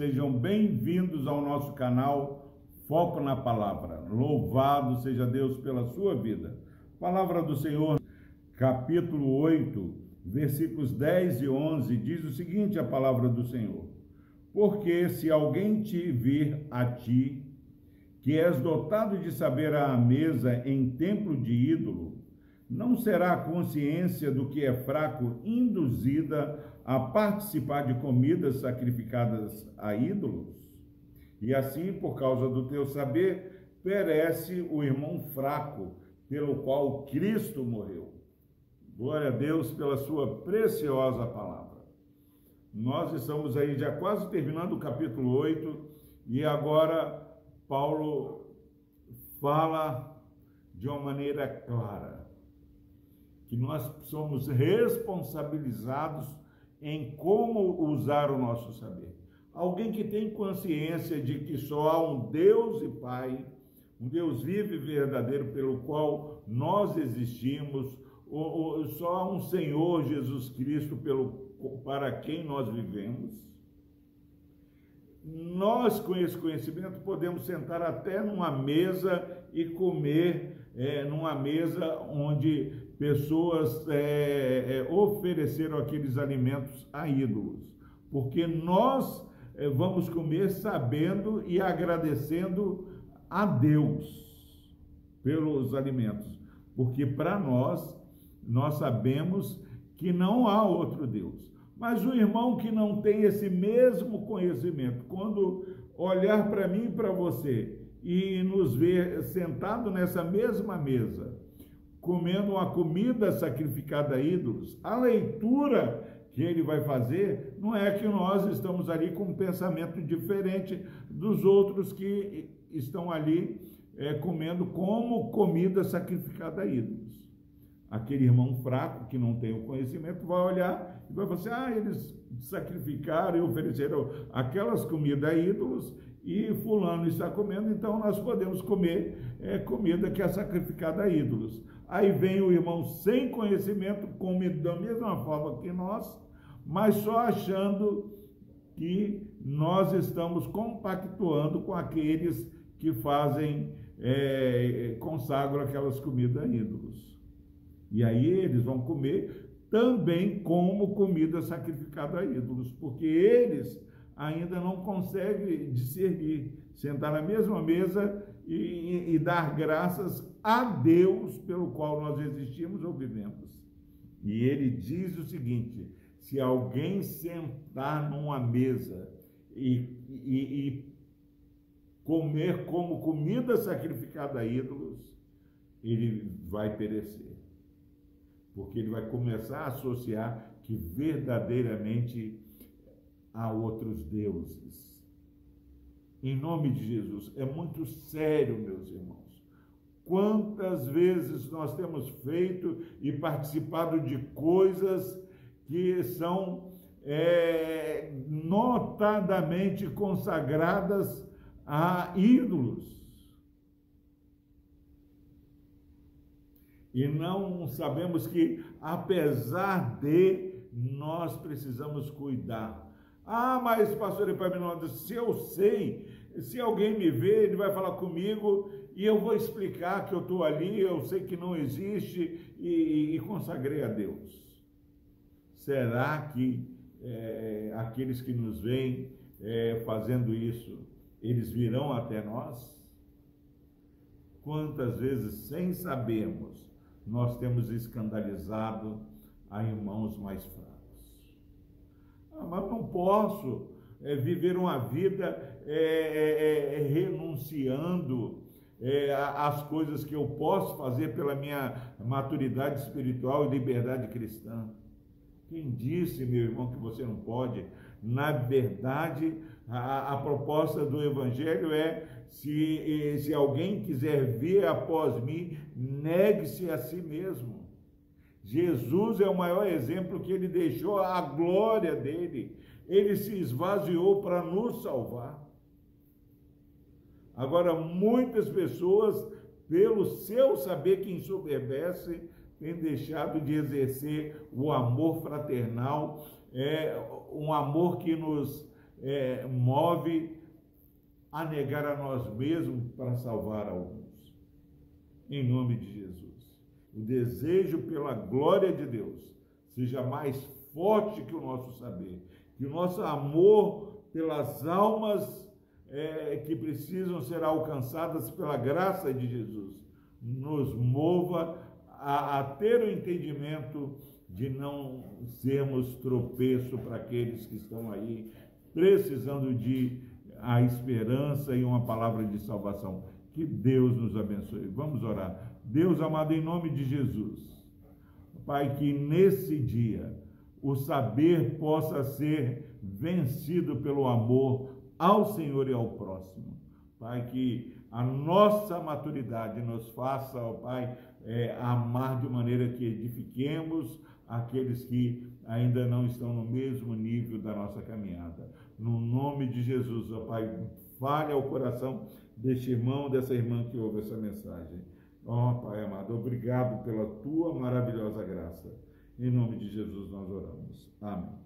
sejam bem-vindos ao nosso canal Foco na Palavra. Louvado seja Deus pela sua vida. Palavra do Senhor, capítulo 8, versículos 10 e 11, diz o seguinte: a palavra do Senhor. Porque se alguém te vir a ti, que és dotado de saber à mesa em templo de ídolo, não será a consciência do que é fraco induzida a participar de comidas sacrificadas a ídolos? E assim, por causa do teu saber, perece o irmão fraco, pelo qual Cristo morreu. Glória a Deus pela sua preciosa palavra. Nós estamos aí já quase terminando o capítulo 8 e agora Paulo fala de uma maneira clara que nós somos responsabilizados em como usar o nosso saber. Alguém que tem consciência de que só há um Deus e Pai, um Deus vivo e verdadeiro pelo qual nós existimos, ou, ou, só há um Senhor Jesus Cristo pelo, para quem nós vivemos. Nós, com esse conhecimento, podemos sentar até numa mesa e comer é, numa mesa onde pessoas é, é, ofereceram aqueles alimentos a ídolos, porque nós é, vamos comer sabendo e agradecendo a Deus pelos alimentos, porque para nós, nós sabemos que não há outro Deus. Mas o irmão que não tem esse mesmo conhecimento, quando olhar para mim e para você e nos ver sentado nessa mesma mesa, comendo uma comida sacrificada a ídolos, a leitura que ele vai fazer não é que nós estamos ali com um pensamento diferente dos outros que estão ali é, comendo como comida sacrificada a ídolos. Aquele irmão fraco que não tem o conhecimento vai olhar e vai falar assim: ah, eles sacrificaram e ofereceram aquelas comidas a ídolos e fulano está comendo, então nós podemos comer é, comida que é sacrificada a ídolos. Aí vem o irmão sem conhecimento, come da mesma forma que nós, mas só achando que nós estamos compactuando com aqueles que fazem, é, consagram aquelas comidas a ídolos. E aí eles vão comer também como comida sacrificada a ídolos, porque eles ainda não conseguem discernir, sentar na mesma mesa e, e, e dar graças a Deus pelo qual nós existimos ou vivemos. E ele diz o seguinte: se alguém sentar numa mesa e, e, e, comer como comida sacrificada a ídolos, ele vai perecer. Porque ele vai começar a associar que verdadeiramente há outros deuses em nome de Jesus. É muito sério, meus irmãos. Quantas vezes nós temos feito e participado de coisas que são é, notadamente consagradas a ídolos. E não sabemos que, apesar de, nós precisamos cuidar ah, mas pastor Epaminondas, se eu sei, se alguém me vê, ele vai falar comigo e eu vou explicar que eu estou ali, eu sei que não existe e, e consagrei a Deus. Será que é, aqueles que nos veem é, fazendo isso, eles virão até nós? Quantas vezes, sem sabermos, nós temos escandalizado a irmãos mais fracos? Ah, mas não posso é, viver uma vida é, é, é renunciando é, às coisas que eu posso fazer pela minha maturidade espiritual e liberdade cristã. Quem disse, meu irmão, que você não pode? Na verdade, a, a proposta do Evangelho é: se, se alguém quiser vir após mim, negue-se a si mesmo. Jesus é o maior exemplo que ele deixou a glória dele. Ele se esvaziou para nos salvar. Agora, muitas pessoas, pelo seu saber que ensoberbece, têm deixado de exercer o amor fraternal, é, um amor que nos é, move a negar a nós mesmos para salvar alguns. Em nome de Jesus. O desejo pela glória de Deus seja mais forte que o nosso saber, que o nosso amor pelas almas é, que precisam ser alcançadas pela graça de Jesus nos mova a, a ter o entendimento de não sermos tropeço para aqueles que estão aí precisando de a esperança e uma palavra de salvação. Que Deus nos abençoe. Vamos orar. Deus amado, em nome de Jesus. Pai, que nesse dia o saber possa ser vencido pelo amor ao Senhor e ao próximo. Pai, que a nossa maturidade nos faça, ó Pai, é, amar de maneira que edifiquemos aqueles que ainda não estão no mesmo nível da nossa caminhada. No nome de Jesus, ó Pai, fale ao coração deste irmão, dessa irmã que ouve essa mensagem. Ó Pai amado, obrigado pela tua maravilhosa graça. Em nome de Jesus nós oramos. Amém.